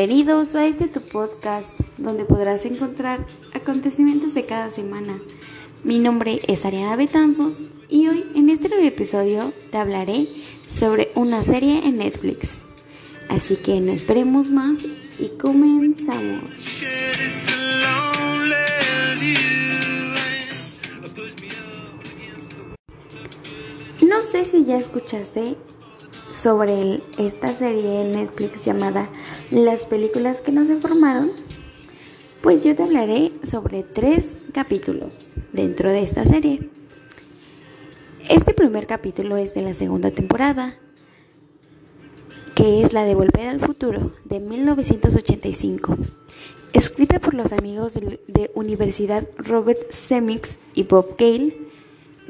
Bienvenidos a este tu podcast donde podrás encontrar acontecimientos de cada semana. Mi nombre es Ariana Betanzos y hoy en este nuevo episodio te hablaré sobre una serie en Netflix. Así que no esperemos más y comenzamos. No sé si ya escuchaste sobre esta serie en Netflix llamada Las películas que nos informaron, pues yo te hablaré sobre tres capítulos dentro de esta serie. Este primer capítulo es de la segunda temporada, que es la de Volver al Futuro de 1985, escrita por los amigos de Universidad Robert Semix y Bob Gale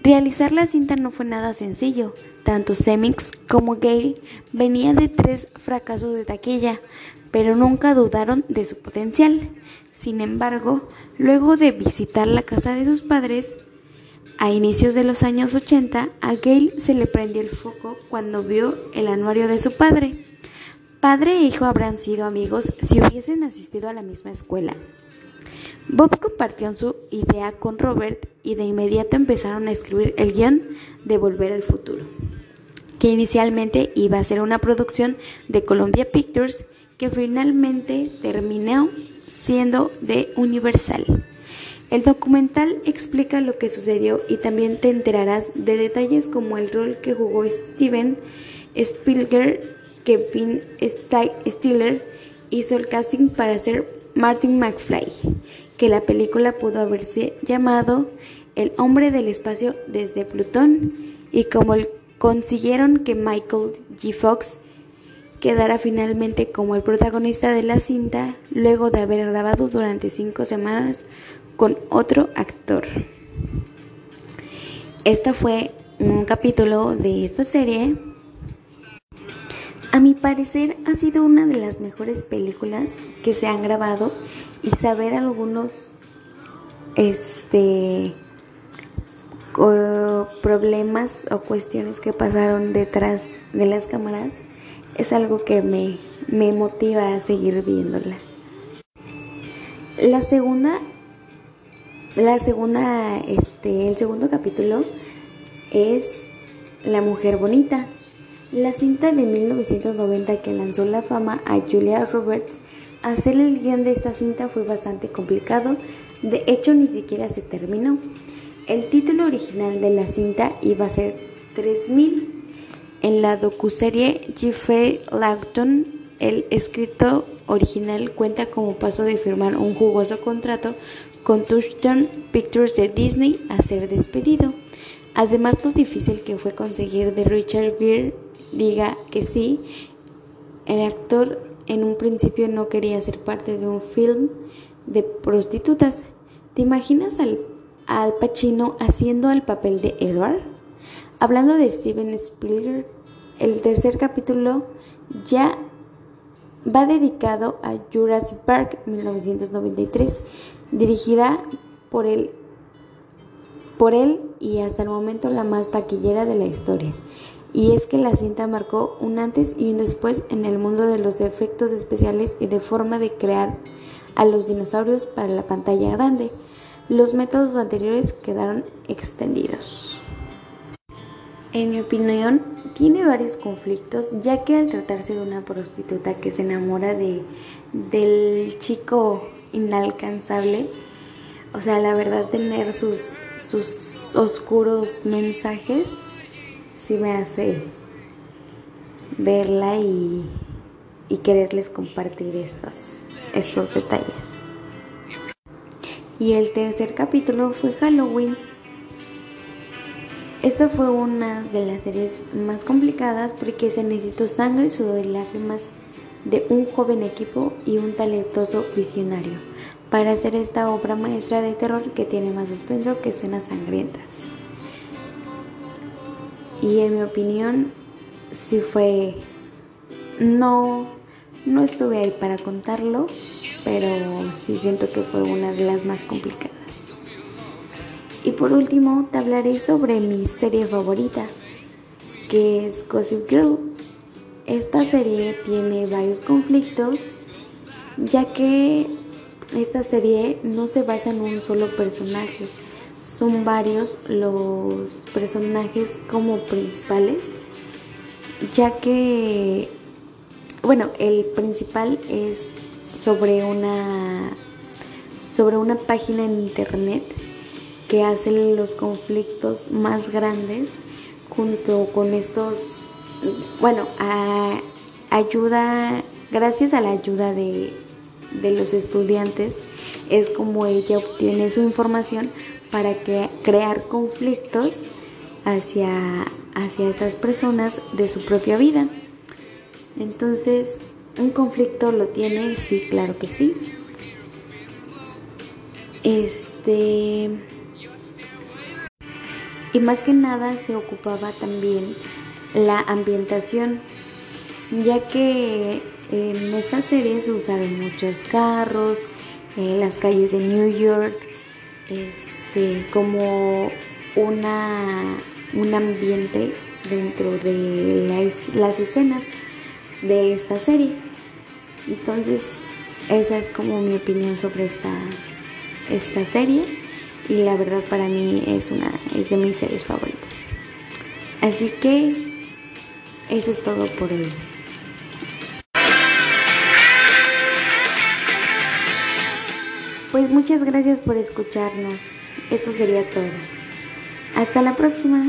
Realizar la cinta no fue nada sencillo. Tanto Semix como Gale venían de tres fracasos de taquilla, pero nunca dudaron de su potencial. Sin embargo, luego de visitar la casa de sus padres, a inicios de los años 80, a Gale se le prendió el foco cuando vio el anuario de su padre. Padre e hijo habrán sido amigos si hubiesen asistido a la misma escuela. Bob compartió su idea con Robert y de inmediato empezaron a escribir el guion de Volver al Futuro, que inicialmente iba a ser una producción de Columbia Pictures que finalmente terminó siendo de Universal. El documental explica lo que sucedió y también te enterarás de detalles como el rol que jugó Steven Spielberg, que Vin Stiller hizo el casting para ser Martin McFly que la película pudo haberse llamado El hombre del espacio desde Plutón y como consiguieron que Michael G. Fox quedara finalmente como el protagonista de la cinta luego de haber grabado durante cinco semanas con otro actor. Este fue un capítulo de esta serie. A mi parecer ha sido una de las mejores películas que se han grabado y saber algunos este problemas o cuestiones que pasaron detrás de las cámaras es algo que me, me motiva a seguir viéndola. La segunda, la segunda, este, el segundo capítulo es La Mujer Bonita. La cinta de 1990 que lanzó la fama a Julia Roberts Hacer el guion de esta cinta fue bastante complicado, de hecho ni siquiera se terminó. El título original de la cinta iba a ser 3000. En la docuserie Jeffrey Lawton, el escrito original cuenta cómo pasó de firmar un jugoso contrato con Touchstone Pictures de Disney a ser despedido. Además, lo difícil que fue conseguir de Richard Gere diga que sí, el actor en un principio no quería ser parte de un film de prostitutas. ¿Te imaginas al, al Pacino haciendo el papel de Edward? Hablando de Steven Spielberg, el tercer capítulo ya va dedicado a Jurassic Park 1993, dirigida por él, por él y hasta el momento la más taquillera de la historia y es que la cinta marcó un antes y un después en el mundo de los efectos especiales y de forma de crear a los dinosaurios para la pantalla grande. Los métodos anteriores quedaron extendidos. En mi opinión, tiene varios conflictos, ya que al tratarse de una prostituta que se enamora de del chico inalcanzable, o sea, la verdad tener sus sus oscuros mensajes me hace verla y, quererles compartir estos, estos detalles. Y el tercer capítulo fue Halloween. Esta fue una de las series más complicadas porque se necesitó sangre, sudor y lágrimas de un joven equipo y un talentoso visionario para hacer esta obra maestra de terror que tiene más suspenso que escenas sangrientas. Y en mi opinión, sí fue. No, no estuve ahí para contarlo, pero sí siento que fue una de las más complicadas. Y por último, te hablaré sobre mi serie favorita, que es Gossip Girl. Esta serie tiene varios conflictos ya que esta serie no se basa en un solo personaje, son varios los personajes como principales, ya que, bueno, el principal es sobre una, sobre una página en internet que hace los conflictos más grandes junto con estos, bueno, ayuda, gracias a la ayuda de, de los estudiantes, es como ella obtiene su información para que, crear conflictos hacia, hacia estas personas de su propia vida. Entonces, ¿un conflicto lo tiene? Sí, claro que sí. Este. Y más que nada se ocupaba también la ambientación, ya que en esta serie se usaron muchos carros, las calles de New York, como una, un ambiente dentro de las, las escenas de esta serie. Entonces, esa es como mi opinión sobre esta, esta serie y la verdad para mí es una es de mis series favoritas. Así que eso es todo por hoy. Pues muchas gracias por escucharnos. Esto sería todo. Hasta la próxima.